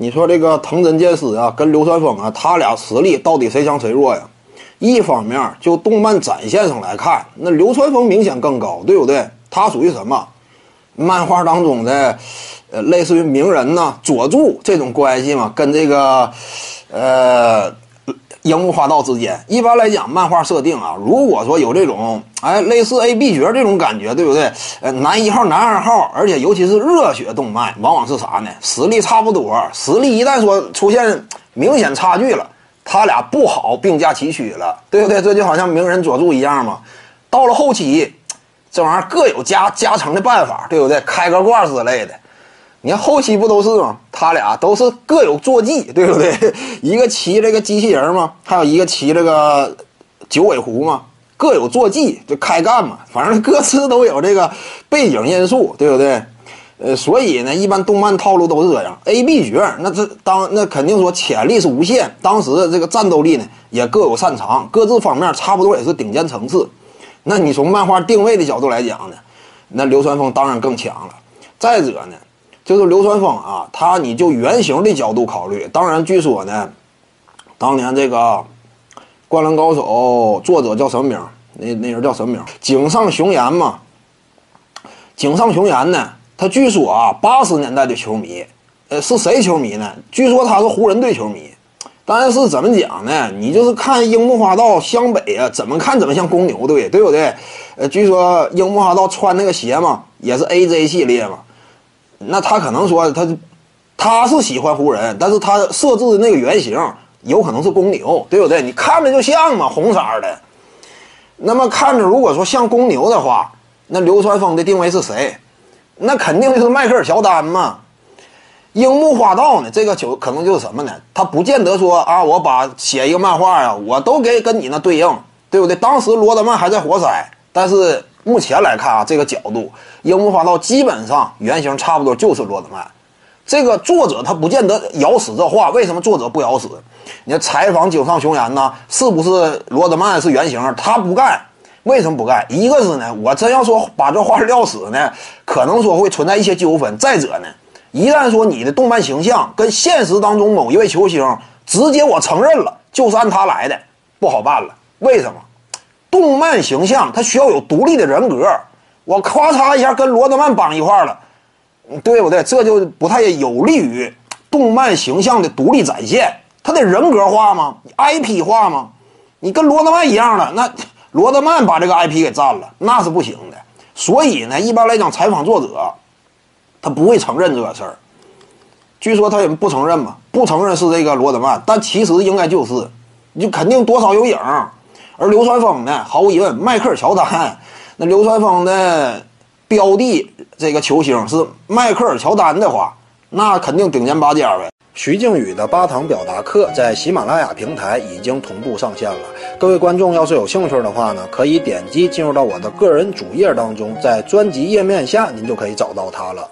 你说这个藤真健司啊，跟流川枫啊，他俩实力到底谁强谁弱呀？一方面就动漫展现上来看，那流川枫明显更高，对不对？他属于什么？漫画当中的，呃，类似于鸣人呐、佐助这种关系嘛，跟这个，呃，樱木花道之间。一般来讲，漫画设定啊，如果说有这种，哎，类似 A B 角这种感觉，对不对？呃，男一号、男二号，而且尤其是热血动漫，往往是啥呢？实力差不多，实力一旦说出现明显差距了。他俩不好并驾齐驱了，对不对？这就好像鸣人佐助一样嘛。到了后期，这玩意儿各有加加成的办法，对不对？开个挂之类的。你看后期不都是吗？他俩都是各有坐骑，对不对？一个骑这个机器人嘛，还有一个骑这个九尾狐嘛，各有坐骑就开干嘛。反正各自都有这个背景因素，对不对？呃，所以呢，一般动漫套路都是这样，A、B 角，那这当那肯定说潜力是无限，当时这个战斗力呢也各有擅长，各自方面差不多也是顶尖层次。那你从漫画定位的角度来讲呢，那流川枫当然更强了。再者呢，就是流川枫啊，他你就原型的角度考虑，当然据说呢，当年这个《灌篮高手》作者叫什么名？那那人叫什么名？井上雄彦嘛。井上雄彦呢？他据说啊，八十年代的球迷，呃，是谁球迷呢？据说他是湖人队球迷，但是怎么讲呢？你就是看樱木花道湘北啊，怎么看怎么像公牛队，对不对？呃，据说樱木花道穿那个鞋嘛，也是 AJ 系列嘛，那他可能说他他是喜欢湖人，但是他设置的那个原型有可能是公牛，对不对？你看着就像嘛，红色的。那么看着如果说像公牛的话，那流川枫的定位是谁？那肯定就是迈克尔乔丹嘛，樱木花道呢？这个球可能就是什么呢？他不见得说啊，我把写一个漫画呀，我都给跟你那对应，对不对？当时罗德曼还在活塞，但是目前来看啊，这个角度，樱木花道基本上原型差不多就是罗德曼。这个作者他不见得咬死这话，为什么作者不咬死？你看采访井上雄彦呢，是不是罗德曼是原型？他不干。为什么不干？一个是呢，我真要说把这话撂死呢，可能说会存在一些纠纷。再者呢，一旦说你的动漫形象跟现实当中某一位球星直接我承认了，就是按他来的，不好办了。为什么？动漫形象它需要有独立的人格，我咔嚓一下跟罗德曼绑一块了，对不对？这就不太有利于动漫形象的独立展现。他得人格化吗？IP 化吗？你跟罗德曼一样的那。罗德曼把这个 IP 给占了，那是不行的。所以呢，一般来讲，采访作者他不会承认这个事儿。据说他也不承认嘛，不承认是这个罗德曼，但其实应该就是，你就肯定多少有影。而流川枫呢，毫无疑问，迈克尔乔丹。那流川枫的标的这个球星是迈克尔乔丹的话，那肯定顶尖拔尖呗。徐静宇的八堂表达课在喜马拉雅平台已经同步上线了。各位观众要是有兴趣的话呢，可以点击进入到我的个人主页当中，在专辑页面下您就可以找到它了。